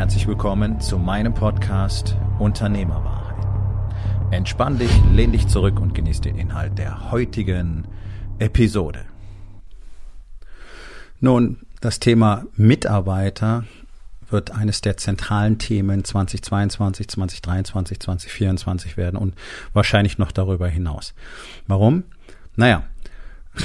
Herzlich willkommen zu meinem Podcast Unternehmerwahrheit. Entspann dich, lehn dich zurück und genieß den Inhalt der heutigen Episode. Nun, das Thema Mitarbeiter wird eines der zentralen Themen 2022, 2023, 2024 werden und wahrscheinlich noch darüber hinaus. Warum? Naja,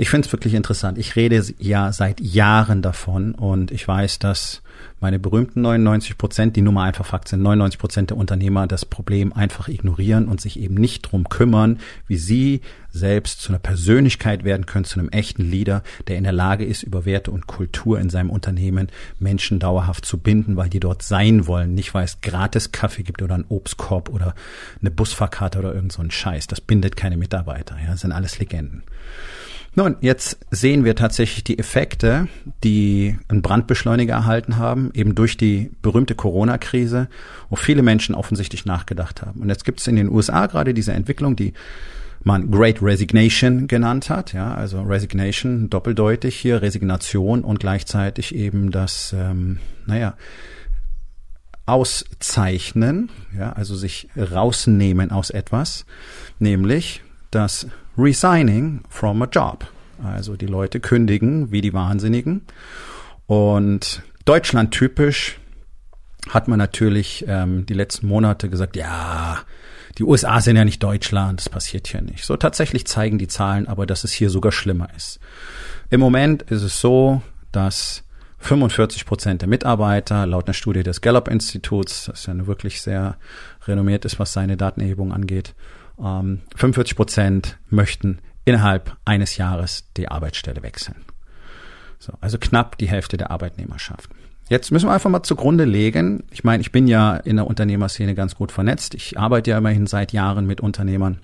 ich finde es wirklich interessant. Ich rede ja seit Jahren davon und ich weiß, dass meine berühmten 99 Prozent, die Nummer einfach Fakt sind, 99 Prozent der Unternehmer das Problem einfach ignorieren und sich eben nicht drum kümmern, wie sie selbst zu einer Persönlichkeit werden können, zu einem echten Leader, der in der Lage ist, über Werte und Kultur in seinem Unternehmen Menschen dauerhaft zu binden, weil die dort sein wollen, nicht weil es gratis Kaffee gibt oder einen Obstkorb oder eine Busfahrkarte oder irgend so ein Scheiß. Das bindet keine Mitarbeiter, ja, das sind alles Legenden. Nun, jetzt sehen wir tatsächlich die Effekte, die ein Brandbeschleuniger erhalten haben, eben durch die berühmte Corona-Krise, wo viele Menschen offensichtlich nachgedacht haben. Und jetzt gibt es in den USA gerade diese Entwicklung, die man Great Resignation genannt hat, ja, also Resignation doppeldeutig hier, Resignation und gleichzeitig eben das, ähm, naja, Auszeichnen, ja, also sich rausnehmen aus etwas, nämlich das Resigning from a Job. Also die Leute kündigen wie die Wahnsinnigen. Und Deutschland typisch hat man natürlich ähm, die letzten Monate gesagt, ja, die USA sind ja nicht Deutschland, das passiert hier nicht. So tatsächlich zeigen die Zahlen aber, dass es hier sogar schlimmer ist. Im Moment ist es so, dass 45 Prozent der Mitarbeiter laut einer Studie des Gallup-Instituts, das ja wirklich sehr renommiert ist, was seine Datenerhebung angeht, ähm, 45 Prozent möchten innerhalb eines Jahres die Arbeitsstelle wechseln. So, also knapp die Hälfte der Arbeitnehmerschaft. Jetzt müssen wir einfach mal zugrunde legen. Ich meine, ich bin ja in der Unternehmerszene ganz gut vernetzt. Ich arbeite ja immerhin seit Jahren mit Unternehmern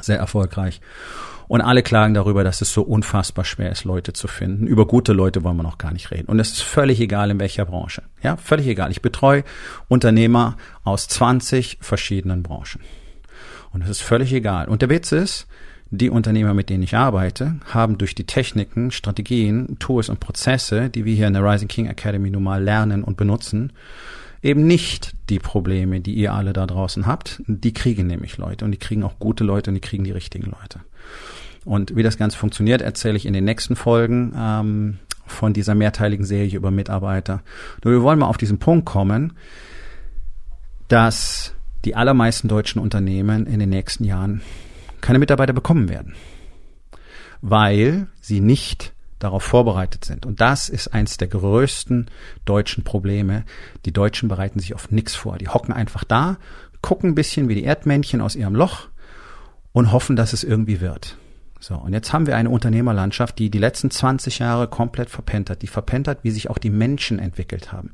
sehr erfolgreich. Und alle klagen darüber, dass es so unfassbar schwer ist, Leute zu finden. Über gute Leute wollen wir noch gar nicht reden. Und es ist völlig egal, in welcher Branche. Ja, völlig egal. Ich betreue Unternehmer aus 20 verschiedenen Branchen. Und es ist völlig egal. Und der Witz ist, die Unternehmer, mit denen ich arbeite, haben durch die Techniken, Strategien, Tools und Prozesse, die wir hier in der Rising King Academy nun mal lernen und benutzen, eben nicht die Probleme, die ihr alle da draußen habt. Die kriegen nämlich Leute und die kriegen auch gute Leute und die kriegen die richtigen Leute. Und wie das Ganze funktioniert, erzähle ich in den nächsten Folgen ähm, von dieser mehrteiligen Serie über Mitarbeiter. Nur wir wollen mal auf diesen Punkt kommen, dass die allermeisten deutschen Unternehmen in den nächsten Jahren keine Mitarbeiter bekommen werden, weil sie nicht darauf vorbereitet sind. Und das ist eins der größten deutschen Probleme. Die Deutschen bereiten sich auf nichts vor. Die hocken einfach da, gucken ein bisschen wie die Erdmännchen aus ihrem Loch und hoffen, dass es irgendwie wird. So, und jetzt haben wir eine Unternehmerlandschaft, die die letzten 20 Jahre komplett verpennt hat. Die verpennt hat, wie sich auch die Menschen entwickelt haben.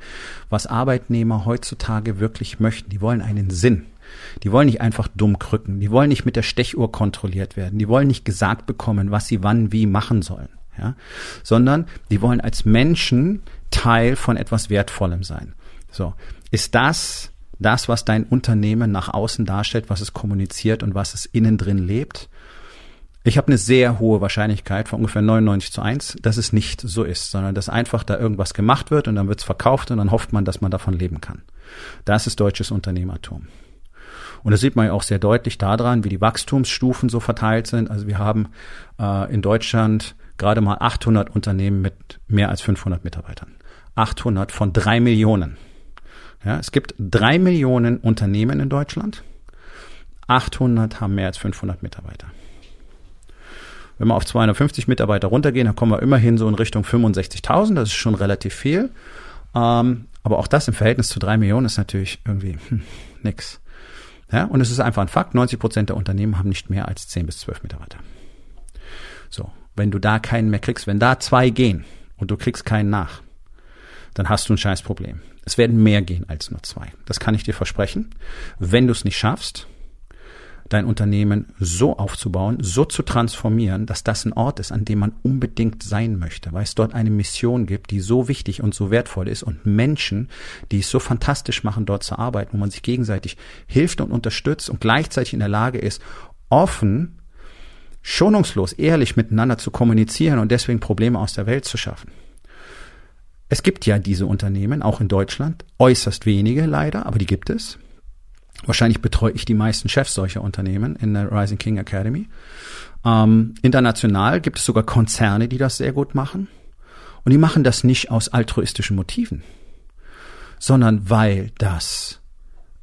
Was Arbeitnehmer heutzutage wirklich möchten. Die wollen einen Sinn. Die wollen nicht einfach dumm krücken. Die wollen nicht mit der Stechuhr kontrolliert werden. Die wollen nicht gesagt bekommen, was sie wann wie machen sollen. Ja? Sondern die wollen als Menschen Teil von etwas Wertvollem sein. So. Ist das das, was dein Unternehmen nach außen darstellt, was es kommuniziert und was es innen drin lebt? Ich habe eine sehr hohe Wahrscheinlichkeit von ungefähr 99 zu 1, dass es nicht so ist, sondern dass einfach da irgendwas gemacht wird und dann wird es verkauft und dann hofft man, dass man davon leben kann. Das ist deutsches Unternehmertum. Und das sieht man ja auch sehr deutlich daran, wie die Wachstumsstufen so verteilt sind. Also wir haben äh, in Deutschland gerade mal 800 Unternehmen mit mehr als 500 Mitarbeitern. 800 von drei Millionen. Ja, es gibt drei Millionen Unternehmen in Deutschland. 800 haben mehr als 500 Mitarbeiter. Wenn wir auf 250 Mitarbeiter runtergehen, dann kommen wir immerhin so in Richtung 65.000. Das ist schon relativ viel. Ähm, aber auch das im Verhältnis zu drei Millionen ist natürlich irgendwie hm, nix. Ja, und es ist einfach ein Fakt. 90 Prozent der Unternehmen haben nicht mehr als 10 bis 12 Mitarbeiter. So. Wenn du da keinen mehr kriegst, wenn da zwei gehen und du kriegst keinen nach, dann hast du ein scheiß Problem. Es werden mehr gehen als nur zwei. Das kann ich dir versprechen. Wenn du es nicht schaffst, dein Unternehmen so aufzubauen, so zu transformieren, dass das ein Ort ist, an dem man unbedingt sein möchte, weil es dort eine Mission gibt, die so wichtig und so wertvoll ist und Menschen, die es so fantastisch machen, dort zu arbeiten, wo man sich gegenseitig hilft und unterstützt und gleichzeitig in der Lage ist, offen, schonungslos, ehrlich miteinander zu kommunizieren und deswegen Probleme aus der Welt zu schaffen. Es gibt ja diese Unternehmen, auch in Deutschland, äußerst wenige leider, aber die gibt es. Wahrscheinlich betreue ich die meisten Chefs solcher Unternehmen in der Rising King Academy. Ähm, international gibt es sogar Konzerne, die das sehr gut machen. Und die machen das nicht aus altruistischen Motiven, sondern weil das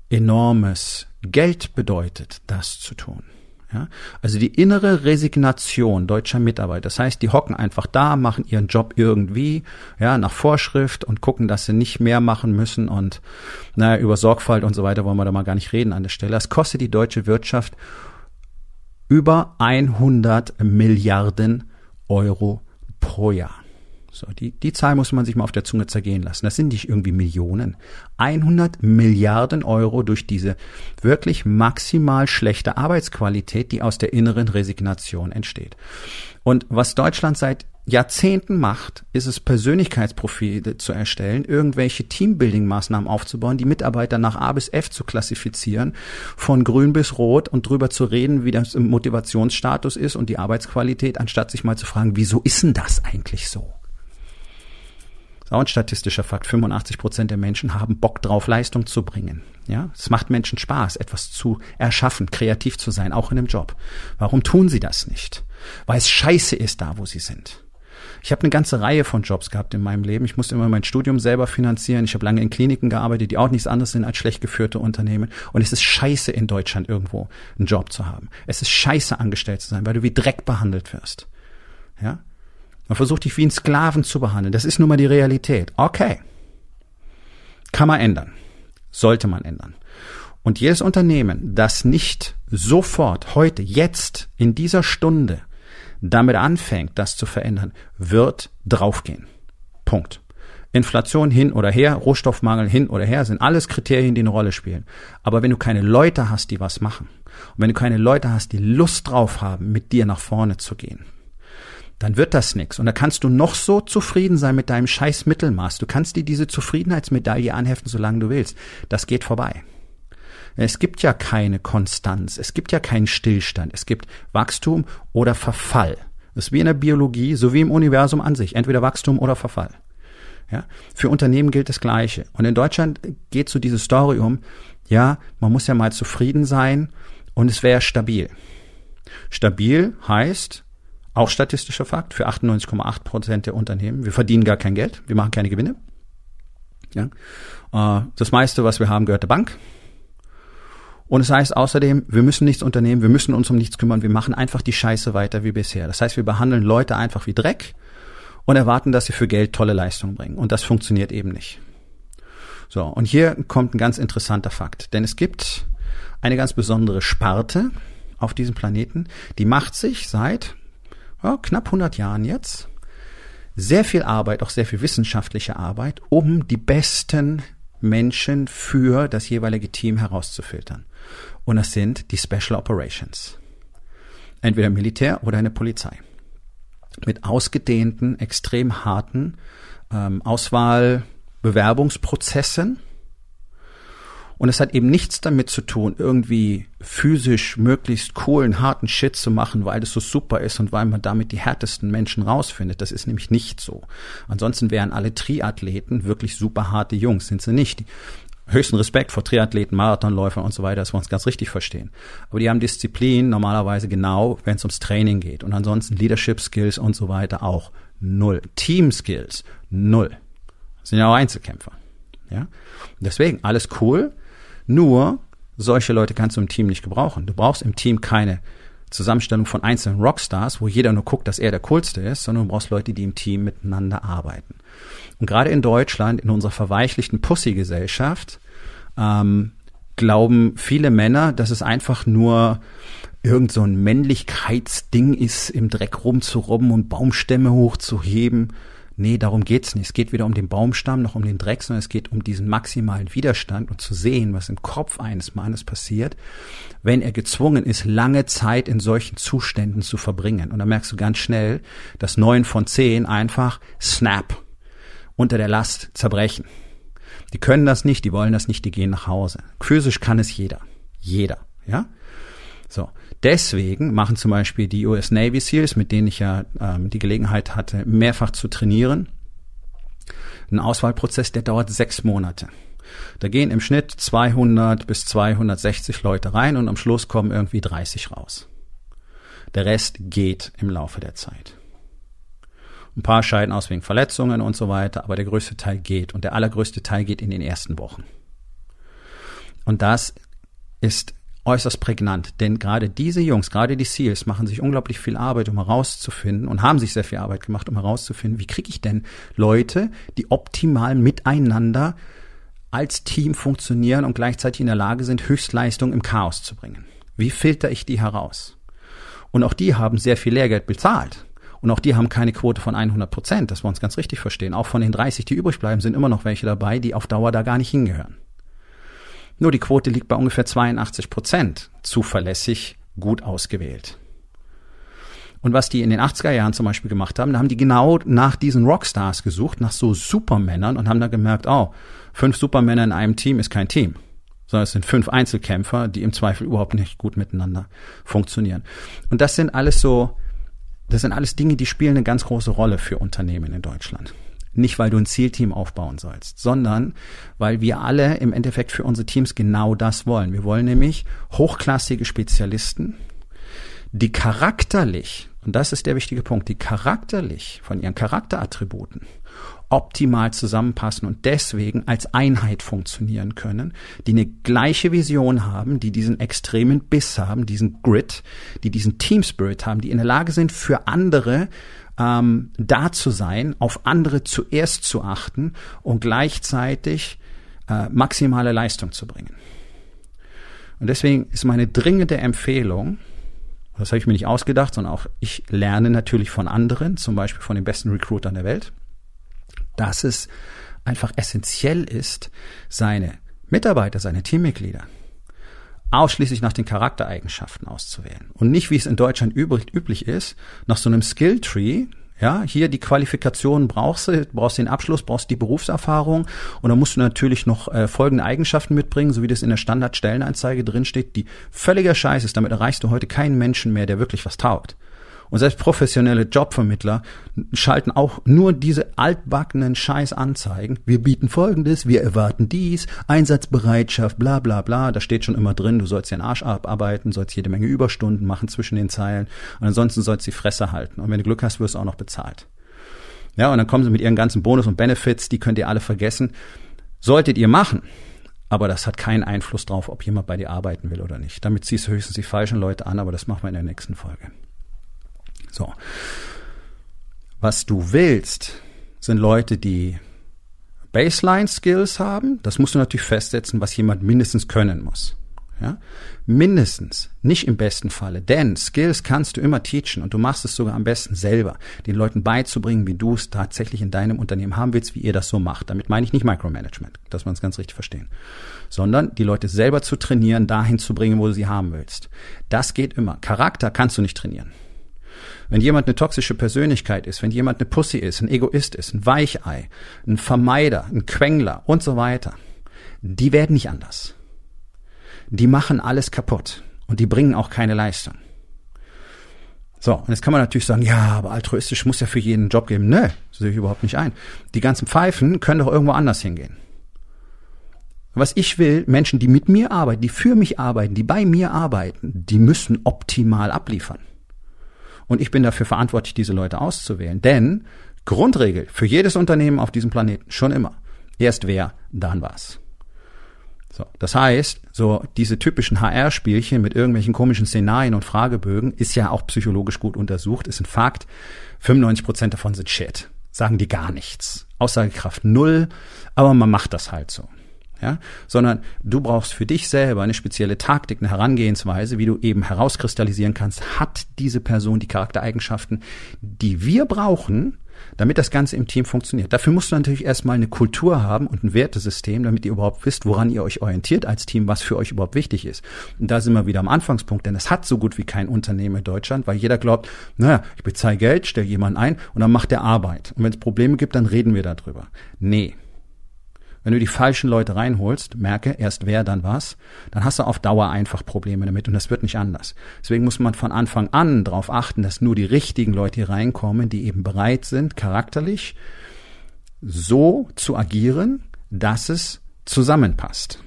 enormes Geld bedeutet, das zu tun. Ja? Also die innere Resignation deutscher Mitarbeiter. Das heißt, die hocken einfach da, machen ihren Job irgendwie, ja, nach Vorschrift und gucken, dass sie nicht mehr machen müssen und naja, über Sorgfalt und so weiter wollen wir da mal gar nicht reden an der Stelle. Das kostet die deutsche Wirtschaft über 100 Milliarden Euro pro Jahr. So, die, die Zahl muss man sich mal auf der Zunge zergehen lassen. Das sind nicht irgendwie Millionen. 100 Milliarden Euro durch diese wirklich maximal schlechte Arbeitsqualität, die aus der inneren Resignation entsteht. Und was Deutschland seit Jahrzehnten macht, ist es Persönlichkeitsprofile zu erstellen, irgendwelche Teambuilding-Maßnahmen aufzubauen, die Mitarbeiter nach A bis F zu klassifizieren, von grün bis rot und drüber zu reden, wie das im Motivationsstatus ist und die Arbeitsqualität, anstatt sich mal zu fragen, wieso ist denn das eigentlich so? Auch ein statistischer Fakt. 85 Prozent der Menschen haben Bock drauf, Leistung zu bringen. Ja, es macht Menschen Spaß, etwas zu erschaffen, kreativ zu sein, auch in einem Job. Warum tun sie das nicht? Weil es scheiße ist da, wo sie sind. Ich habe eine ganze Reihe von Jobs gehabt in meinem Leben. Ich musste immer mein Studium selber finanzieren. Ich habe lange in Kliniken gearbeitet, die auch nichts anderes sind als schlecht geführte Unternehmen. Und es ist scheiße in Deutschland irgendwo einen Job zu haben. Es ist scheiße angestellt zu sein, weil du wie Dreck behandelt wirst. Ja, man versucht dich wie einen Sklaven zu behandeln. Das ist nun mal die Realität. Okay. Kann man ändern. Sollte man ändern. Und jedes Unternehmen, das nicht sofort, heute, jetzt, in dieser Stunde damit anfängt, das zu verändern, wird draufgehen. Punkt. Inflation hin oder her, Rohstoffmangel hin oder her, sind alles Kriterien, die eine Rolle spielen. Aber wenn du keine Leute hast, die was machen, und wenn du keine Leute hast, die Lust drauf haben, mit dir nach vorne zu gehen, dann wird das nix. Und da kannst du noch so zufrieden sein mit deinem scheiß Mittelmaß. Du kannst dir diese Zufriedenheitsmedaille anheften, solange du willst. Das geht vorbei. Es gibt ja keine Konstanz. Es gibt ja keinen Stillstand. Es gibt Wachstum oder Verfall. Das ist wie in der Biologie, so wie im Universum an sich. Entweder Wachstum oder Verfall. Ja, für Unternehmen gilt das Gleiche. Und in Deutschland geht so diese Story um, ja, man muss ja mal zufrieden sein und es wäre stabil. Stabil heißt, auch statistischer Fakt für 98,8 Prozent der Unternehmen. Wir verdienen gar kein Geld, wir machen keine Gewinne. Ja. Äh, das meiste, was wir haben, gehört der Bank. Und es das heißt außerdem, wir müssen nichts unternehmen, wir müssen uns um nichts kümmern, wir machen einfach die Scheiße weiter wie bisher. Das heißt, wir behandeln Leute einfach wie Dreck und erwarten, dass sie für Geld tolle Leistungen bringen. Und das funktioniert eben nicht. So, und hier kommt ein ganz interessanter Fakt. Denn es gibt eine ganz besondere Sparte auf diesem Planeten, die macht sich seit ja, knapp 100 Jahren jetzt sehr viel Arbeit, auch sehr viel wissenschaftliche Arbeit, um die besten Menschen für das jeweilige Team herauszufiltern. Und das sind die Special Operations. Entweder Militär oder eine Polizei. Mit ausgedehnten, extrem harten ähm, Auswahlbewerbungsprozessen und es hat eben nichts damit zu tun, irgendwie physisch möglichst coolen, harten Shit zu machen, weil das so super ist und weil man damit die härtesten Menschen rausfindet. Das ist nämlich nicht so. Ansonsten wären alle Triathleten wirklich super harte Jungs, sind sie nicht. Höchsten Respekt vor Triathleten, Marathonläufern und so weiter, dass wir uns ganz richtig verstehen. Aber die haben Disziplin normalerweise genau, wenn es ums Training geht. Und ansonsten Leadership Skills und so weiter auch null. Team Skills null. Das sind ja auch Einzelkämpfer. Ja? Deswegen alles cool. Nur solche Leute kannst du im Team nicht gebrauchen. Du brauchst im Team keine Zusammenstellung von einzelnen Rockstars, wo jeder nur guckt, dass er der coolste ist, sondern du brauchst Leute, die im Team miteinander arbeiten. Und gerade in Deutschland, in unserer verweichlichten Pussy-Gesellschaft, ähm, glauben viele Männer, dass es einfach nur irgend so ein Männlichkeitsding ist, im Dreck rumzurobben und Baumstämme hochzuheben. Nee, darum geht's nicht. Es geht weder um den Baumstamm noch um den Dreck, sondern es geht um diesen maximalen Widerstand und zu sehen, was im Kopf eines Mannes passiert, wenn er gezwungen ist, lange Zeit in solchen Zuständen zu verbringen. Und da merkst du ganz schnell, dass neun von zehn einfach snap unter der Last zerbrechen. Die können das nicht, die wollen das nicht, die gehen nach Hause. Physisch kann es jeder. Jeder. Ja? So. Deswegen machen zum Beispiel die US Navy SEALs, mit denen ich ja ähm, die Gelegenheit hatte, mehrfach zu trainieren, einen Auswahlprozess, der dauert sechs Monate. Da gehen im Schnitt 200 bis 260 Leute rein und am Schluss kommen irgendwie 30 raus. Der Rest geht im Laufe der Zeit. Ein paar scheiden aus wegen Verletzungen und so weiter, aber der größte Teil geht und der allergrößte Teil geht in den ersten Wochen. Und das ist äußerst prägnant, denn gerade diese Jungs, gerade die SEALs machen sich unglaublich viel Arbeit, um herauszufinden und haben sich sehr viel Arbeit gemacht, um herauszufinden, wie kriege ich denn Leute, die optimal miteinander als Team funktionieren und gleichzeitig in der Lage sind, Höchstleistung im Chaos zu bringen. Wie filter ich die heraus? Und auch die haben sehr viel Lehrgeld bezahlt. Und auch die haben keine Quote von 100 Prozent, dass wir uns ganz richtig verstehen. Auch von den 30, die übrig bleiben, sind immer noch welche dabei, die auf Dauer da gar nicht hingehören. Nur die Quote liegt bei ungefähr 82 Prozent. Zuverlässig, gut ausgewählt. Und was die in den 80er Jahren zum Beispiel gemacht haben, da haben die genau nach diesen Rockstars gesucht, nach so Supermännern und haben dann gemerkt, oh, fünf Supermänner in einem Team ist kein Team, sondern es sind fünf Einzelkämpfer, die im Zweifel überhaupt nicht gut miteinander funktionieren. Und das sind alles so, das sind alles Dinge, die spielen eine ganz große Rolle für Unternehmen in Deutschland. Nicht, weil du ein Zielteam aufbauen sollst, sondern weil wir alle im Endeffekt für unsere Teams genau das wollen. Wir wollen nämlich hochklassige Spezialisten, die charakterlich, und das ist der wichtige Punkt, die charakterlich von ihren Charakterattributen optimal zusammenpassen und deswegen als Einheit funktionieren können, die eine gleiche Vision haben, die diesen extremen Biss haben, diesen Grit, die diesen Team Spirit haben, die in der Lage sind, für andere ähm, da zu sein, auf andere zuerst zu achten und gleichzeitig äh, maximale Leistung zu bringen. Und deswegen ist meine dringende Empfehlung, das habe ich mir nicht ausgedacht, sondern auch ich lerne natürlich von anderen, zum Beispiel von den besten Recruitern der Welt, dass es einfach essentiell ist, seine Mitarbeiter, seine Teammitglieder ausschließlich nach den Charaktereigenschaften auszuwählen. Und nicht, wie es in Deutschland üblich, üblich ist, nach so einem Skilltree, ja, hier die Qualifikation brauchst du, brauchst den Abschluss, brauchst die Berufserfahrung und dann musst du natürlich noch äh, folgende Eigenschaften mitbringen, so wie das in der Standardstellenanzeige drinsteht, die völliger Scheiß ist. Damit erreichst du heute keinen Menschen mehr, der wirklich was taugt. Und selbst professionelle Jobvermittler schalten auch nur diese altbackenen Scheißanzeigen. Wir bieten Folgendes, wir erwarten dies, Einsatzbereitschaft, bla bla bla. Da steht schon immer drin, du sollst den Arsch abarbeiten, sollst jede Menge Überstunden machen zwischen den Zeilen und ansonsten sollst du die Fresse halten. Und wenn du Glück hast, wirst du auch noch bezahlt. Ja, und dann kommen sie mit ihren ganzen Bonus und Benefits, die könnt ihr alle vergessen. Solltet ihr machen, aber das hat keinen Einfluss drauf, ob jemand bei dir arbeiten will oder nicht. Damit ziehst du höchstens die falschen Leute an, aber das machen wir in der nächsten Folge. So. Was du willst, sind Leute, die Baseline-Skills haben. Das musst du natürlich festsetzen, was jemand mindestens können muss. Ja? Mindestens, nicht im besten Falle, denn Skills kannst du immer teachen und du machst es sogar am besten selber, den Leuten beizubringen, wie du es tatsächlich in deinem Unternehmen haben willst, wie ihr das so macht. Damit meine ich nicht Micromanagement, dass wir uns ganz richtig verstehen, sondern die Leute selber zu trainieren, dahin zu bringen, wo du sie haben willst. Das geht immer. Charakter kannst du nicht trainieren. Wenn jemand eine toxische Persönlichkeit ist, wenn jemand eine Pussy ist, ein Egoist ist, ein Weichei, ein Vermeider, ein Quengler und so weiter, die werden nicht anders. Die machen alles kaputt und die bringen auch keine Leistung. So, und jetzt kann man natürlich sagen, ja, aber altruistisch muss ja für jeden einen Job geben. Nö, sehe ich überhaupt nicht ein. Die ganzen Pfeifen können doch irgendwo anders hingehen. Was ich will, Menschen, die mit mir arbeiten, die für mich arbeiten, die bei mir arbeiten, die müssen optimal abliefern. Und ich bin dafür verantwortlich, diese Leute auszuwählen. Denn Grundregel für jedes Unternehmen auf diesem Planeten schon immer. Erst wer, dann was. So, das heißt, so diese typischen HR-Spielchen mit irgendwelchen komischen Szenarien und Fragebögen ist ja auch psychologisch gut untersucht, ist ein Fakt. 95 Prozent davon sind Shit. Sagen die gar nichts. Aussagekraft null, aber man macht das halt so ja, sondern du brauchst für dich selber eine spezielle Taktik, eine Herangehensweise, wie du eben herauskristallisieren kannst, hat diese Person die Charaktereigenschaften, die wir brauchen, damit das Ganze im Team funktioniert. Dafür musst du natürlich erstmal eine Kultur haben und ein Wertesystem, damit ihr überhaupt wisst, woran ihr euch orientiert als Team, was für euch überhaupt wichtig ist. Und da sind wir wieder am Anfangspunkt, denn es hat so gut wie kein Unternehmen in Deutschland, weil jeder glaubt, naja, ich bezahle Geld, stelle jemanden ein und dann macht der Arbeit. Und wenn es Probleme gibt, dann reden wir darüber. Nee. Wenn du die falschen Leute reinholst, merke erst wer, dann was, dann hast du auf Dauer einfach Probleme damit und das wird nicht anders. Deswegen muss man von Anfang an darauf achten, dass nur die richtigen Leute hier reinkommen, die eben bereit sind, charakterlich so zu agieren, dass es zusammenpasst.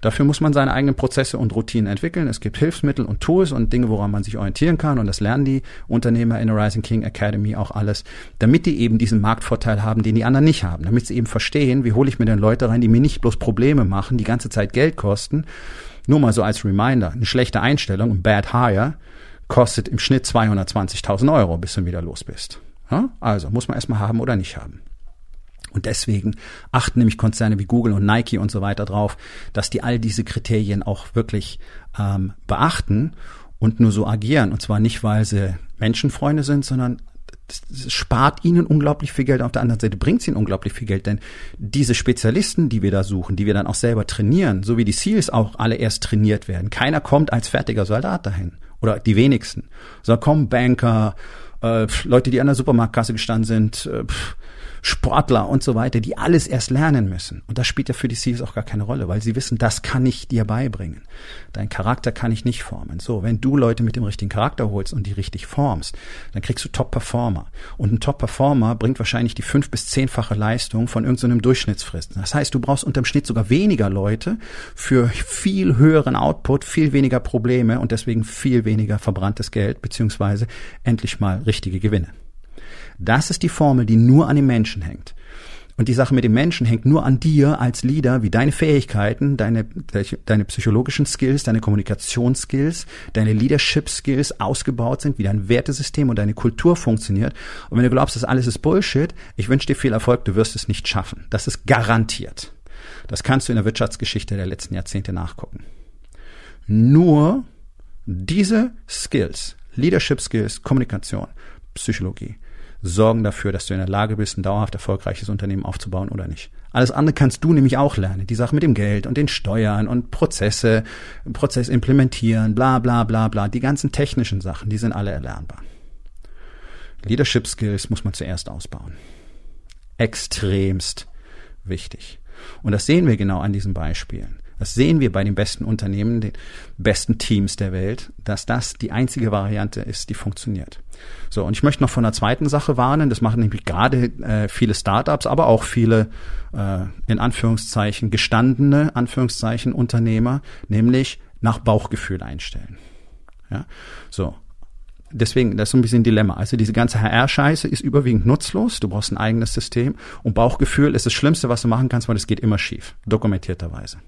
Dafür muss man seine eigenen Prozesse und Routinen entwickeln. Es gibt Hilfsmittel und Tools und Dinge, woran man sich orientieren kann. Und das lernen die Unternehmer in der Rising King Academy auch alles, damit die eben diesen Marktvorteil haben, den die anderen nicht haben. Damit sie eben verstehen, wie hole ich mir denn Leute rein, die mir nicht bloß Probleme machen, die ganze Zeit Geld kosten. Nur mal so als Reminder, eine schlechte Einstellung, ein Bad Hire, kostet im Schnitt 220.000 Euro, bis du wieder los bist. Also muss man erstmal haben oder nicht haben. Und deswegen achten nämlich Konzerne wie Google und Nike und so weiter drauf, dass die all diese Kriterien auch wirklich ähm, beachten und nur so agieren. Und zwar nicht, weil sie Menschenfreunde sind, sondern das spart ihnen unglaublich viel Geld. Auf der anderen Seite bringt es ihnen unglaublich viel Geld, denn diese Spezialisten, die wir da suchen, die wir dann auch selber trainieren, so wie die SEALs auch alle erst trainiert werden. Keiner kommt als fertiger Soldat dahin. Oder die wenigsten. Sondern kommen Banker, äh, Leute, die an der Supermarktkasse gestanden sind, äh, Sportler und so weiter, die alles erst lernen müssen. Und das spielt ja für die Seals auch gar keine Rolle, weil sie wissen, das kann ich dir beibringen. Dein Charakter kann ich nicht formen. So, wenn du Leute mit dem richtigen Charakter holst und die richtig formst, dann kriegst du Top-Performer. Und ein Top-Performer bringt wahrscheinlich die fünf- bis zehnfache Leistung von irgendeinem so Durchschnittsfrist. Das heißt, du brauchst unterm Schnitt sogar weniger Leute für viel höheren Output, viel weniger Probleme und deswegen viel weniger verbranntes Geld, beziehungsweise endlich mal richtige Gewinne. Das ist die Formel, die nur an den Menschen hängt. Und die Sache mit dem Menschen hängt nur an dir als Leader, wie deine Fähigkeiten, deine, deine psychologischen Skills, deine Kommunikationsskills, deine Leadership Skills ausgebaut sind, wie dein Wertesystem und deine Kultur funktioniert. Und wenn du glaubst, das alles ist Bullshit, ich wünsche dir viel Erfolg, du wirst es nicht schaffen. Das ist garantiert. Das kannst du in der Wirtschaftsgeschichte der letzten Jahrzehnte nachgucken. Nur diese Skills, Leadership Skills, Kommunikation, Psychologie, sorgen dafür, dass du in der Lage bist, ein dauerhaft erfolgreiches Unternehmen aufzubauen oder nicht. Alles andere kannst du nämlich auch lernen. Die Sache mit dem Geld und den Steuern und Prozesse, Prozess implementieren, bla bla bla bla. Die ganzen technischen Sachen, die sind alle erlernbar. Leadership Skills muss man zuerst ausbauen. Extremst wichtig. Und das sehen wir genau an diesen Beispielen. Das sehen wir bei den besten Unternehmen, den besten Teams der Welt, dass das die einzige Variante ist, die funktioniert. So, und ich möchte noch von einer zweiten Sache warnen. Das machen nämlich gerade äh, viele Startups, aber auch viele äh, in Anführungszeichen gestandene Anführungszeichen Unternehmer, nämlich nach Bauchgefühl einstellen. Ja, so. Deswegen, das ist so ein bisschen ein Dilemma. Also diese ganze HR-Scheiße ist überwiegend nutzlos. Du brauchst ein eigenes System. Und Bauchgefühl ist das Schlimmste, was du machen kannst, weil es geht immer schief. Dokumentierterweise.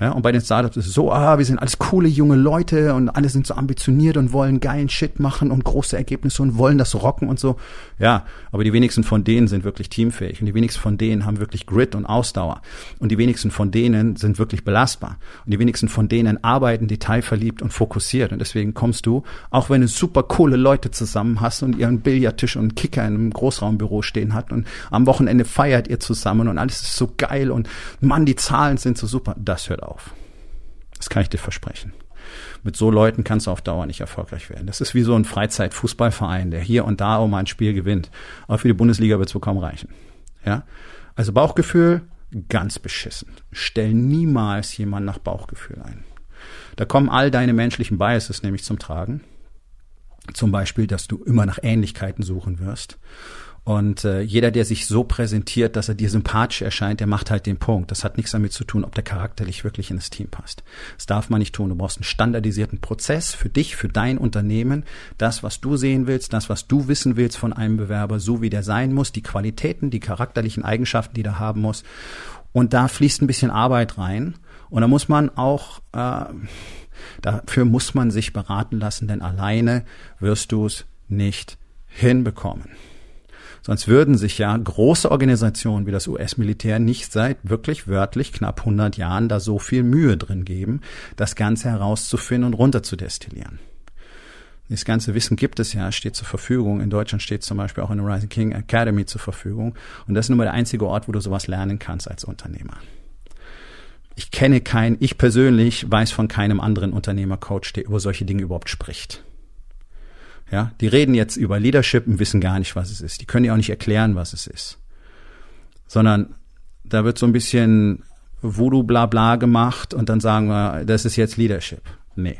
Ja, und bei den Startups ist es so, ah, wir sind alles coole junge Leute und alle sind so ambitioniert und wollen geilen Shit machen und große Ergebnisse und wollen das rocken und so. Ja, aber die wenigsten von denen sind wirklich teamfähig und die wenigsten von denen haben wirklich Grit und Ausdauer. Und die wenigsten von denen sind wirklich belastbar. Und die wenigsten von denen arbeiten detailverliebt und fokussiert. Und deswegen kommst du, auch wenn du super coole Leute zusammen hast und ihren Billardtisch und Kicker in einem Großraumbüro stehen hat und am Wochenende feiert ihr zusammen und alles ist so geil und Mann, die Zahlen sind so super, das hört auf. Das kann ich dir versprechen. Mit so Leuten kannst du auf Dauer nicht erfolgreich werden. Das ist wie so ein Freizeitfußballverein, der hier und da um ein Spiel gewinnt. Aber für die Bundesliga wird es wohl kaum reichen. Ja? Also Bauchgefühl, ganz beschissen. Stell niemals jemanden nach Bauchgefühl ein. Da kommen all deine menschlichen Biases nämlich zum Tragen. Zum Beispiel, dass du immer nach Ähnlichkeiten suchen wirst und äh, jeder, der sich so präsentiert, dass er dir sympathisch erscheint, der macht halt den Punkt. Das hat nichts damit zu tun, ob der charakterlich wirklich in das Team passt. Das darf man nicht tun. Du brauchst einen standardisierten Prozess für dich, für dein Unternehmen. Das, was du sehen willst, das, was du wissen willst von einem Bewerber, so wie der sein muss, die Qualitäten, die charakterlichen Eigenschaften, die der haben muss. Und da fließt ein bisschen Arbeit rein. Und da muss man auch, äh, dafür muss man sich beraten lassen, denn alleine wirst du es nicht hinbekommen. Sonst würden sich ja große Organisationen wie das US-Militär nicht seit wirklich wörtlich knapp 100 Jahren da so viel Mühe drin geben, das Ganze herauszufinden und runterzudestillieren. Das ganze Wissen gibt es ja, steht zur Verfügung. In Deutschland steht zum Beispiel auch eine Rising King Academy zur Verfügung. Und das ist nun mal der einzige Ort, wo du sowas lernen kannst als Unternehmer. Ich kenne keinen, ich persönlich weiß von keinem anderen Unternehmercoach, der über solche Dinge überhaupt spricht. Ja, die reden jetzt über Leadership und wissen gar nicht, was es ist. Die können ja auch nicht erklären, was es ist. Sondern da wird so ein bisschen Voodoo bla bla gemacht und dann sagen wir, das ist jetzt Leadership. Nee,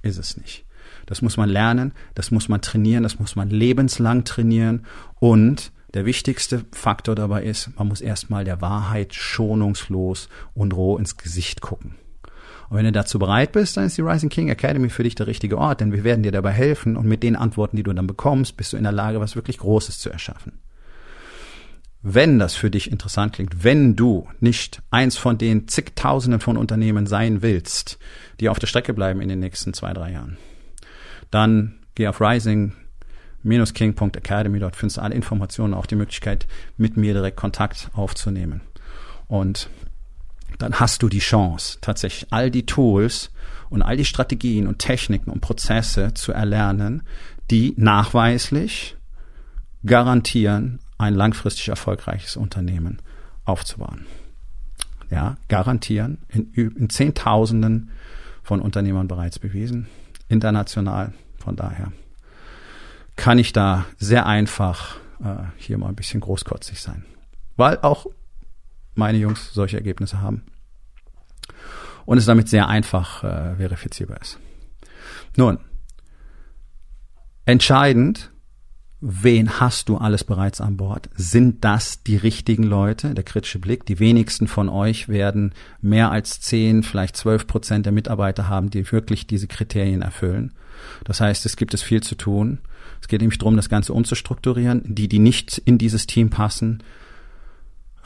ist es nicht. Das muss man lernen, das muss man trainieren, das muss man lebenslang trainieren und der wichtigste Faktor dabei ist, man muss erstmal der Wahrheit schonungslos und roh ins Gesicht gucken. Und wenn du dazu bereit bist, dann ist die Rising King Academy für dich der richtige Ort, denn wir werden dir dabei helfen und mit den Antworten, die du dann bekommst, bist du in der Lage, was wirklich Großes zu erschaffen. Wenn das für dich interessant klingt, wenn du nicht eins von den zigtausenden von Unternehmen sein willst, die auf der Strecke bleiben in den nächsten zwei, drei Jahren, dann geh auf rising-king.academy, dort findest du alle Informationen, auch die Möglichkeit, mit mir direkt Kontakt aufzunehmen. Und dann hast du die Chance, tatsächlich all die Tools und all die Strategien und Techniken und Prozesse zu erlernen, die nachweislich garantieren, ein langfristig erfolgreiches Unternehmen aufzubauen. Ja, garantieren in, in Zehntausenden von Unternehmern bereits bewiesen, international. Von daher kann ich da sehr einfach äh, hier mal ein bisschen großkotzig sein, weil auch meine Jungs solche Ergebnisse haben und es damit sehr einfach äh, verifizierbar ist. Nun, entscheidend wen hast du alles bereits an Bord? Sind das die richtigen Leute? Der kritische Blick. Die wenigsten von euch werden mehr als 10, vielleicht 12 Prozent der Mitarbeiter haben, die wirklich diese Kriterien erfüllen. Das heißt, es gibt es viel zu tun. Es geht nämlich darum, das Ganze umzustrukturieren. Die, die nicht in dieses Team passen,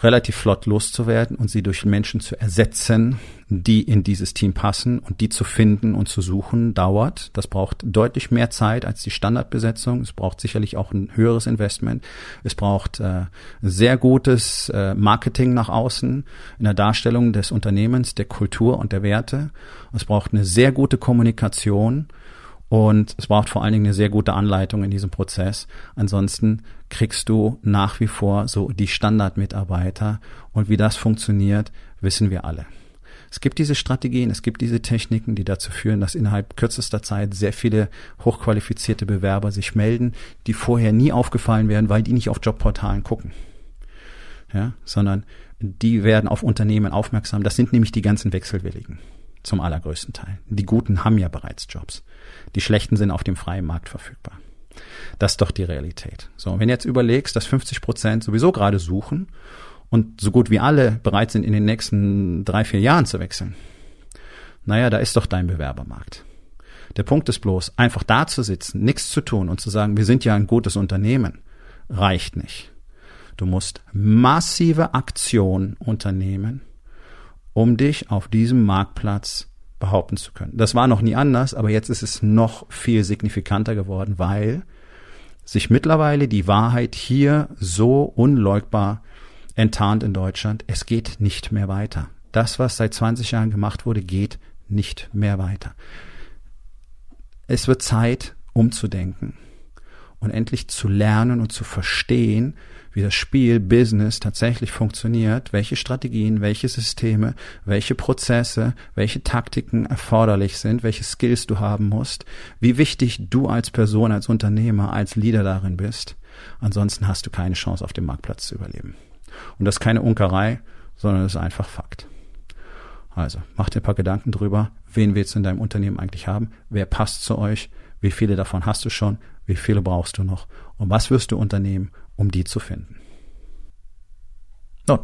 relativ flott loszuwerden und sie durch Menschen zu ersetzen, die in dieses Team passen und die zu finden und zu suchen, dauert. Das braucht deutlich mehr Zeit als die Standardbesetzung. Es braucht sicherlich auch ein höheres Investment. Es braucht äh, sehr gutes äh, Marketing nach außen in der Darstellung des Unternehmens, der Kultur und der Werte. Es braucht eine sehr gute Kommunikation und es braucht vor allen Dingen eine sehr gute Anleitung in diesem Prozess. Ansonsten kriegst du nach wie vor so die Standardmitarbeiter. Und wie das funktioniert, wissen wir alle. Es gibt diese Strategien, es gibt diese Techniken, die dazu führen, dass innerhalb kürzester Zeit sehr viele hochqualifizierte Bewerber sich melden, die vorher nie aufgefallen wären, weil die nicht auf Jobportalen gucken. Ja, sondern die werden auf Unternehmen aufmerksam. Das sind nämlich die ganzen Wechselwilligen zum allergrößten Teil. Die Guten haben ja bereits Jobs. Die Schlechten sind auf dem freien Markt verfügbar. Das ist doch die Realität. So, wenn jetzt überlegst, dass 50 Prozent sowieso gerade suchen und so gut wie alle bereit sind, in den nächsten drei, vier Jahren zu wechseln, naja, da ist doch dein Bewerbermarkt. Der Punkt ist bloß, einfach da zu sitzen, nichts zu tun und zu sagen, wir sind ja ein gutes Unternehmen, reicht nicht. Du musst massive Aktion unternehmen, um dich auf diesem Marktplatz behaupten zu können. Das war noch nie anders, aber jetzt ist es noch viel signifikanter geworden, weil sich mittlerweile die Wahrheit hier so unleugbar enttarnt in Deutschland. Es geht nicht mehr weiter. Das, was seit 20 Jahren gemacht wurde, geht nicht mehr weiter. Es wird Zeit, umzudenken und endlich zu lernen und zu verstehen, wie das Spiel Business tatsächlich funktioniert, welche Strategien, welche Systeme, welche Prozesse, welche Taktiken erforderlich sind, welche Skills du haben musst, wie wichtig du als Person, als Unternehmer, als Leader darin bist. Ansonsten hast du keine Chance auf dem Marktplatz zu überleben. Und das ist keine Unkerei, sondern das ist einfach Fakt. Also, mach dir ein paar Gedanken drüber, wen willst du in deinem Unternehmen eigentlich haben, wer passt zu euch, wie viele davon hast du schon, wie viele brauchst du noch und was wirst du unternehmen, um die zu finden. Nun,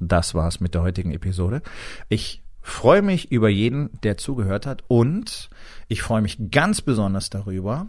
das war's mit der heutigen Episode. Ich freue mich über jeden, der zugehört hat und ich freue mich ganz besonders darüber,